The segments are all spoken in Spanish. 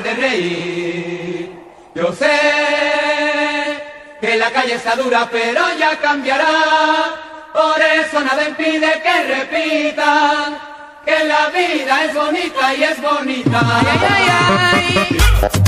de reír. Yo sé que la calle está dura, pero ya cambiará. Por eso nada impide que repitan que la vida es bonita y es bonita. Ay, ay, ay. ay.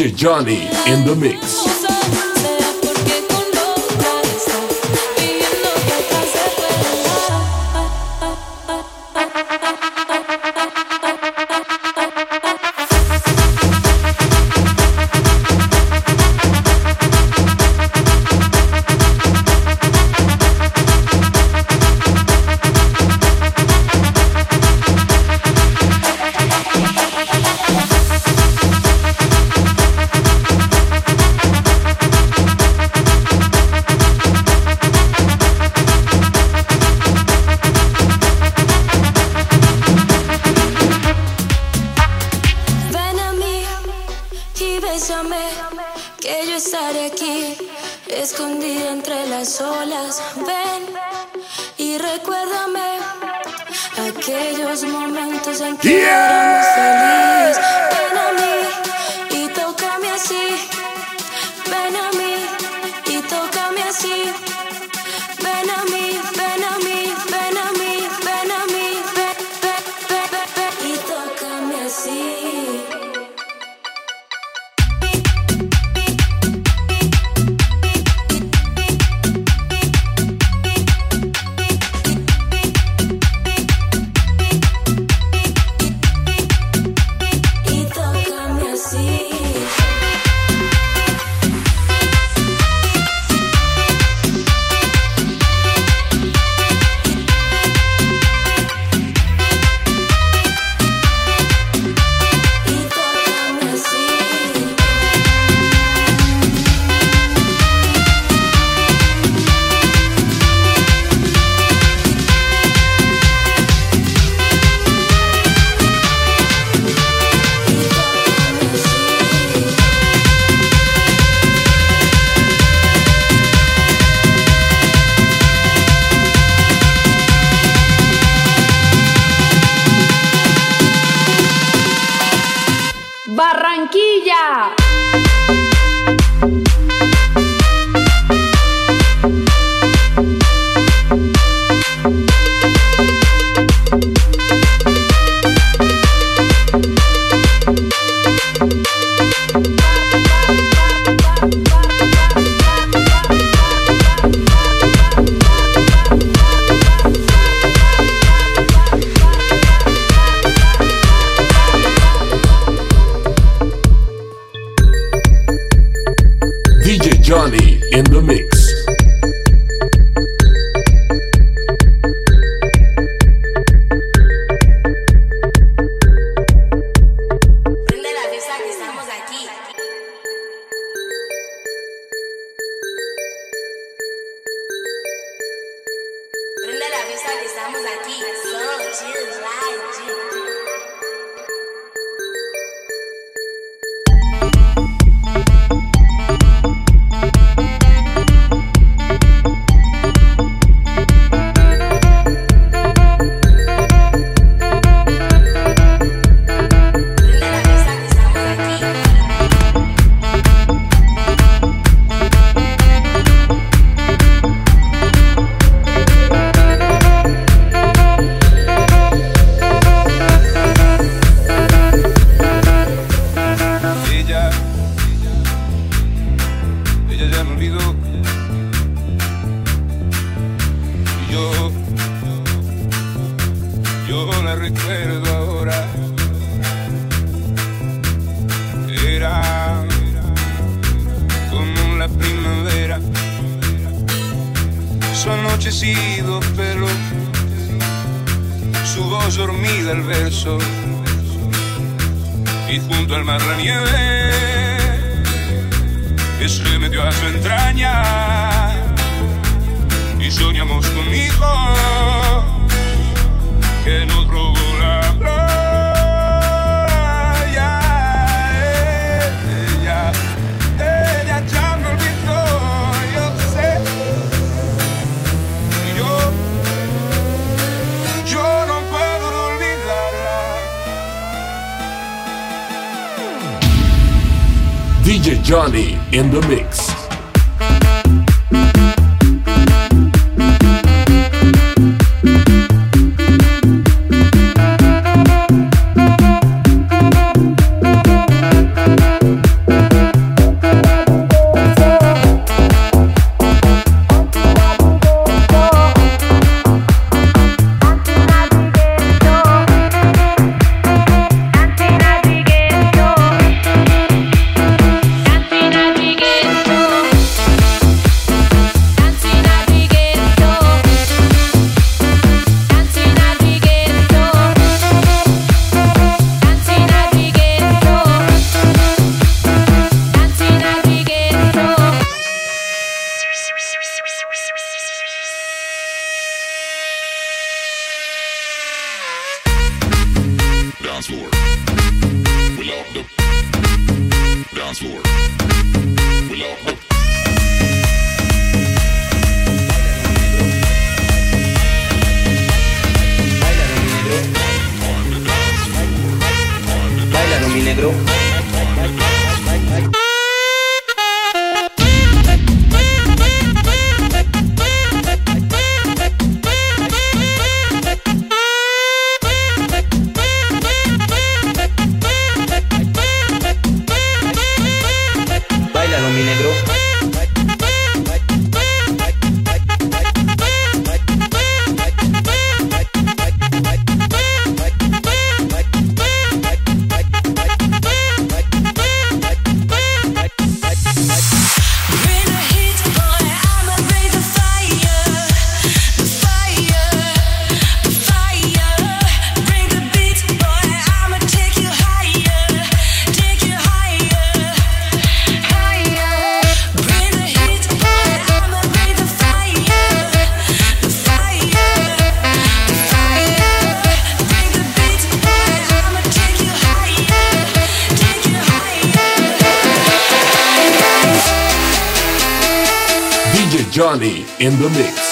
DJ Johnny in the mix. Si le ponen la canción, le da una depresión. Llorando no comienza a llamar. DJ Johnny in the mix. Johnny in the mix. negro. Johnny in the mix.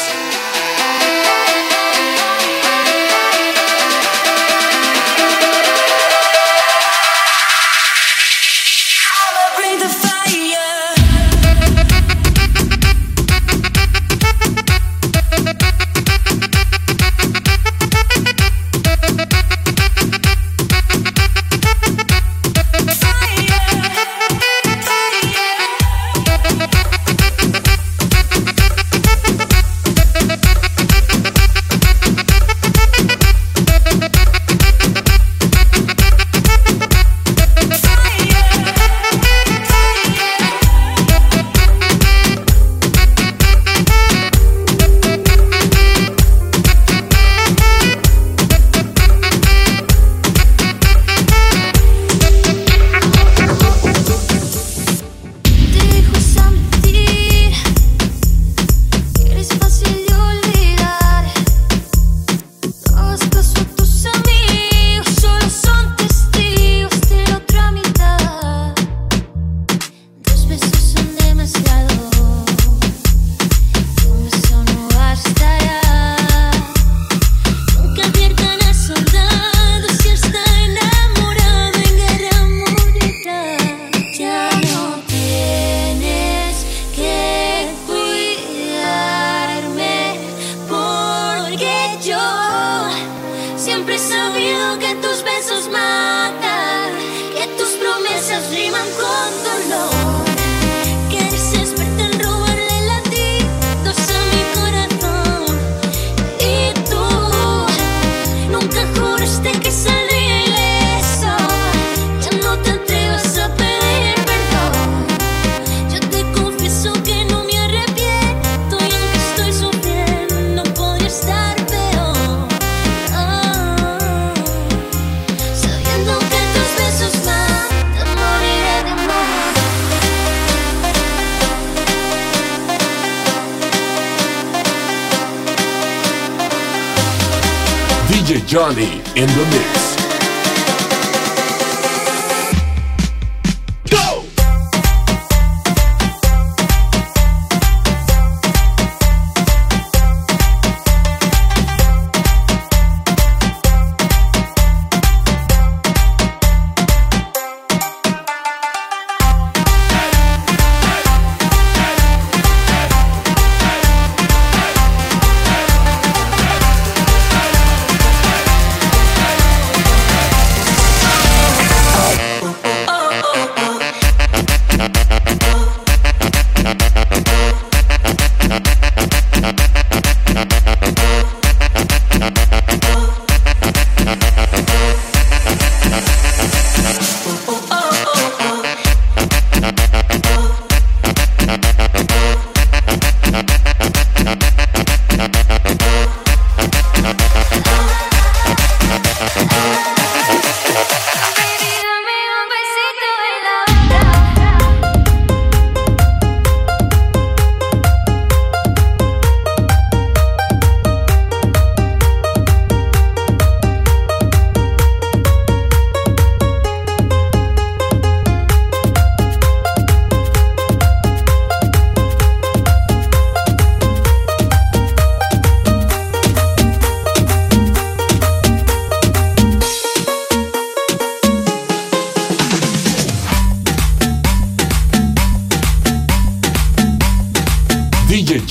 In the mix.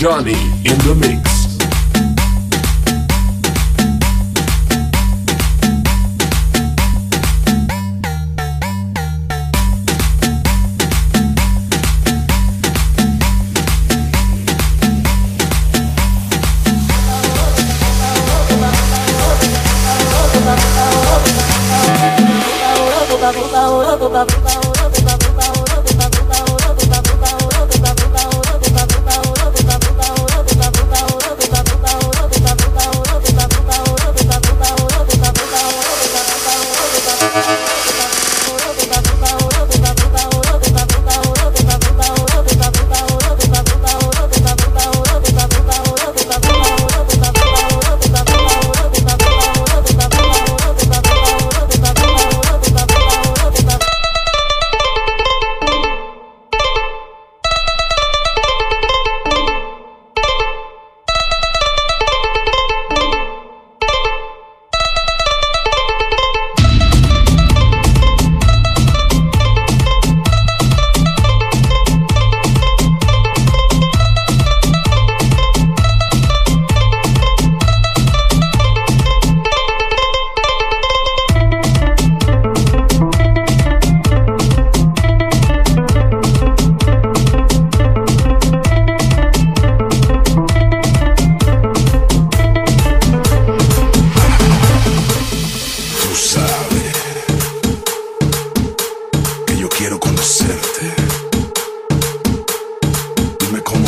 Johnny in the mix. hacerte. Dime cómo.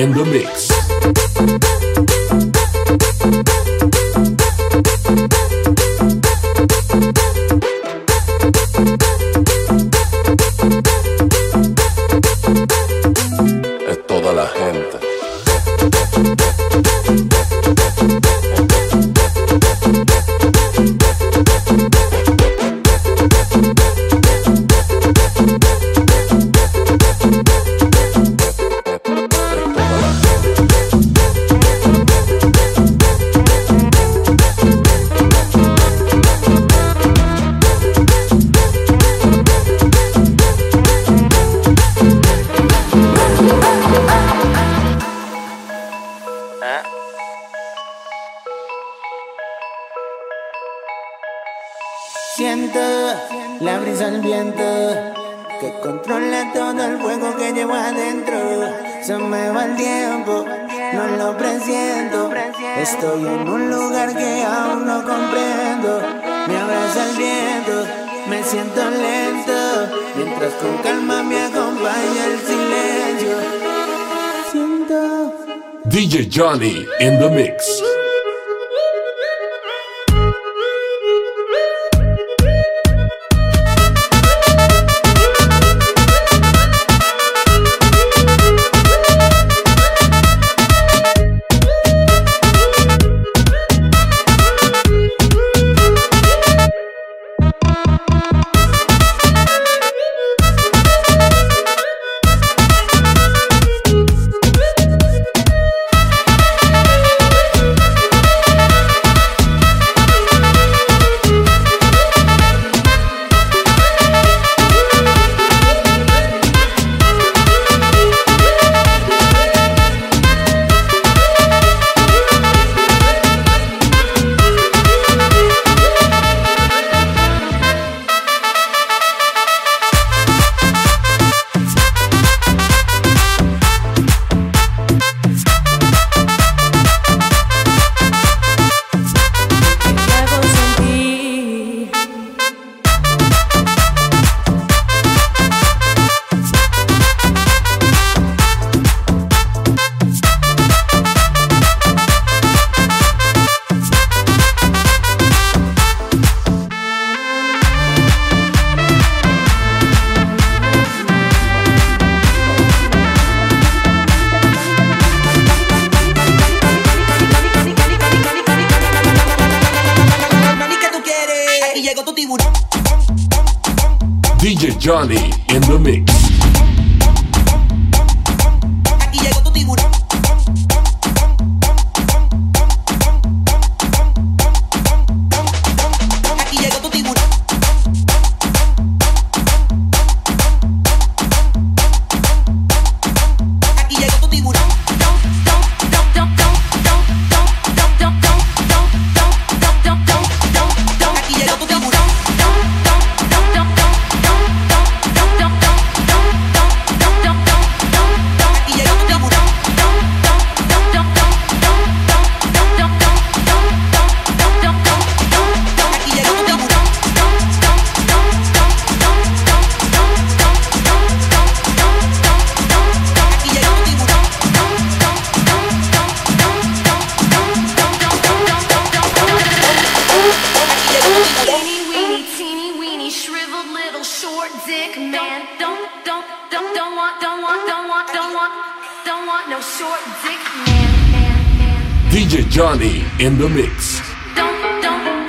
in the mix. Siento la brisa al viento que controla todo el fuego que llevo adentro. Se me va el tiempo, no lo presiento. Estoy en un lugar que aún no comprendo. Me abraza el viento, me siento lento. Mientras con calma me acompaña el silencio. Siento. DJ Johnny in the mix. DJ Johnny in the mix. don't want, no short dick man. DJ Johnny in the mix. Don't, don't.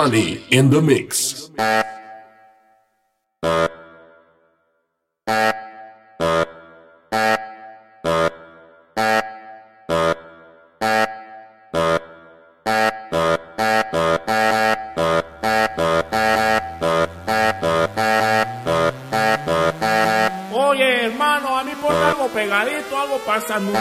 Johnny in the mix. Oye, hermano, a mí ponme algo pegadito, algo sanudear